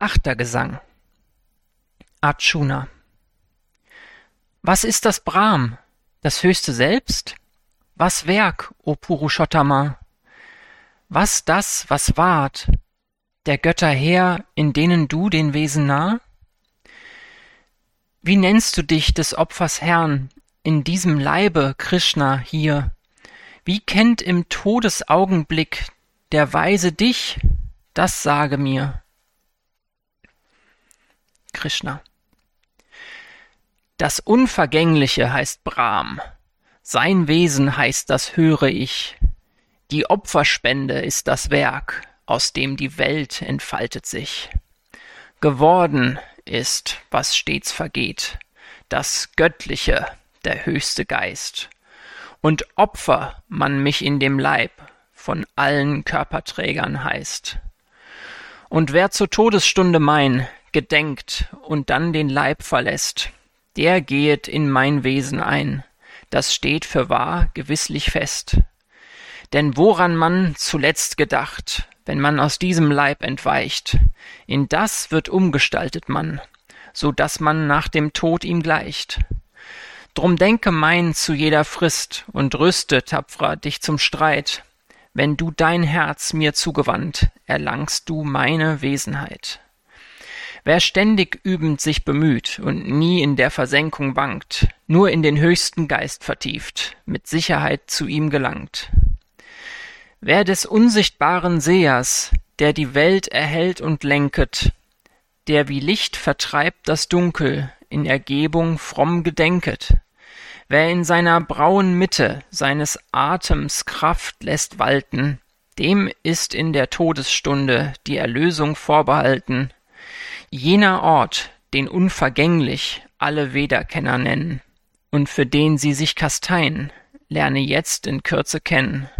Achter Gesang Arjuna Was ist das Brahm, das Höchste selbst? Was Werk, o Purushottama? Was das, was ward, der Götter Heer, in denen du den Wesen nah? Wie nennst du dich des Opfers Herrn in diesem Leibe, Krishna, hier? Wie kennt im Todesaugenblick der Weise dich? Das sage mir. Krishna. Das Unvergängliche heißt Brahm. Sein Wesen heißt das höre ich. Die Opferspende ist das Werk, aus dem die Welt entfaltet sich. Geworden ist, was stets vergeht, das Göttliche, der höchste Geist. Und Opfer man mich in dem Leib von allen Körperträgern heißt. Und wer zur Todesstunde mein gedenkt und dann den Leib verlässt, der gehet in mein Wesen ein, das steht für wahr gewisslich fest. Denn woran man zuletzt gedacht, wenn man aus diesem Leib entweicht, in das wird umgestaltet man, so dass man nach dem Tod ihm gleicht. Drum denke mein zu jeder Frist und rüste, tapferer, dich zum Streit. Wenn du dein Herz mir zugewandt, erlangst du meine Wesenheit. Wer ständig übend sich bemüht und nie in der Versenkung wankt, nur in den höchsten Geist vertieft, mit Sicherheit zu ihm gelangt. Wer des unsichtbaren Sehers, der die Welt erhellt und lenket, der wie Licht vertreibt das Dunkel, in Ergebung fromm gedenket, wer in seiner brauen Mitte seines Atems Kraft lässt walten, dem ist in der Todesstunde die Erlösung vorbehalten, Jener Ort, den unvergänglich alle Veda-Kenner nennen und für den sie sich kasteien, lerne jetzt in Kürze kennen.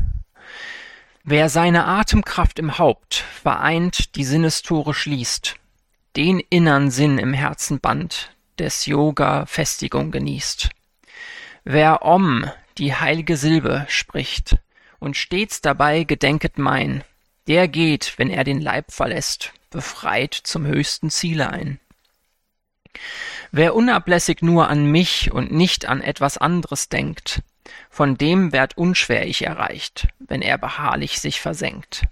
Wer seine Atemkraft im Haupt vereint die Sinnestore schließt, den innern Sinn im Herzen band, des Yoga Festigung genießt. Wer Om, die heilige Silbe, spricht und stets dabei gedenket mein, der geht, wenn er den Leib verlässt, befreit zum höchsten Ziele ein. Wer unablässig nur an mich und nicht an etwas anderes denkt, von dem werd unschwer ich erreicht, wenn er beharrlich sich versenkt.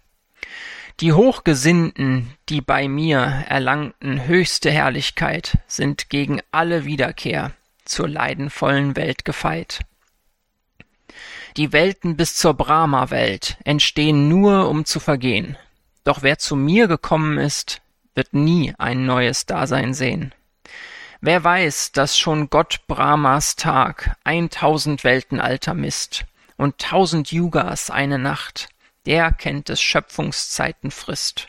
Die Hochgesinnten, die bei mir erlangten höchste Herrlichkeit, sind gegen alle Wiederkehr zur leidenvollen Welt gefeit. Die Welten bis zur Brahma-Welt entstehen nur, um zu vergehen. Doch wer zu mir gekommen ist, wird nie ein neues Dasein sehen. Wer weiß, dass schon Gott Brahmas Tag eintausend Welten alter misst und tausend Yugas eine Nacht, der kennt des Schöpfungszeiten Frist.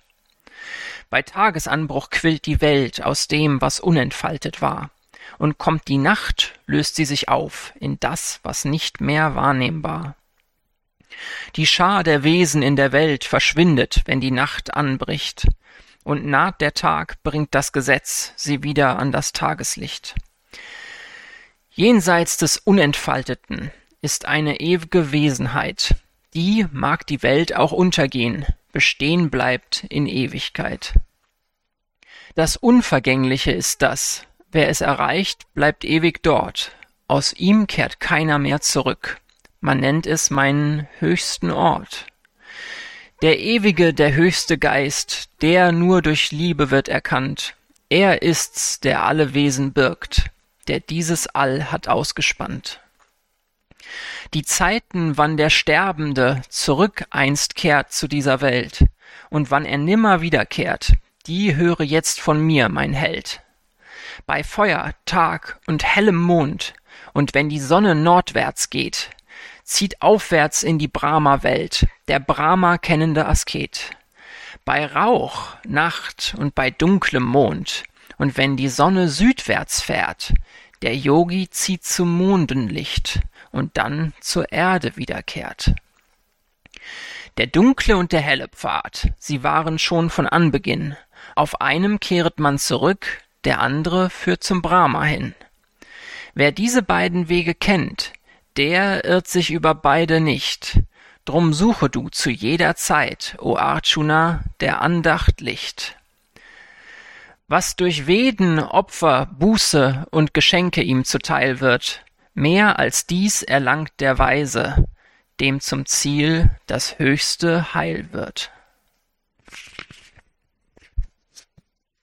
Bei Tagesanbruch quillt die Welt aus dem, was unentfaltet war, und kommt die Nacht, löst sie sich auf in das, was nicht mehr wahrnehmbar. Die Schar der Wesen in der Welt verschwindet, wenn die Nacht anbricht, und naht der Tag bringt das Gesetz sie wieder an das Tageslicht. Jenseits des Unentfalteten ist eine ewige Wesenheit, die mag die Welt auch untergehen, bestehen bleibt in Ewigkeit. Das Unvergängliche ist das, wer es erreicht, bleibt ewig dort, aus ihm kehrt keiner mehr zurück man nennt es meinen höchsten Ort. Der ewige, der höchste Geist, der nur durch Liebe wird erkannt, er ist's, der alle Wesen birgt, der dieses All hat ausgespannt. Die Zeiten, wann der Sterbende zurück einst kehrt zu dieser Welt, und wann er nimmer wiederkehrt, die höre jetzt von mir, mein Held. Bei Feuer, Tag und hellem Mond, und wenn die Sonne nordwärts geht, zieht aufwärts in die Brahma-Welt, der Brahma kennende Asket. Bei Rauch, Nacht und bei dunklem Mond, und wenn die Sonne südwärts fährt, der Yogi zieht zum Mondenlicht und dann zur Erde wiederkehrt. Der dunkle und der helle Pfad, sie waren schon von Anbeginn. Auf einem kehret man zurück, der andere führt zum Brahma hin. Wer diese beiden Wege kennt, der irrt sich über beide nicht. Drum suche du zu jeder Zeit, o Arjuna, der Andacht Licht. Was durch Veden, Opfer, Buße und Geschenke ihm zuteil wird, mehr als dies erlangt der Weise, dem zum Ziel das höchste Heil wird.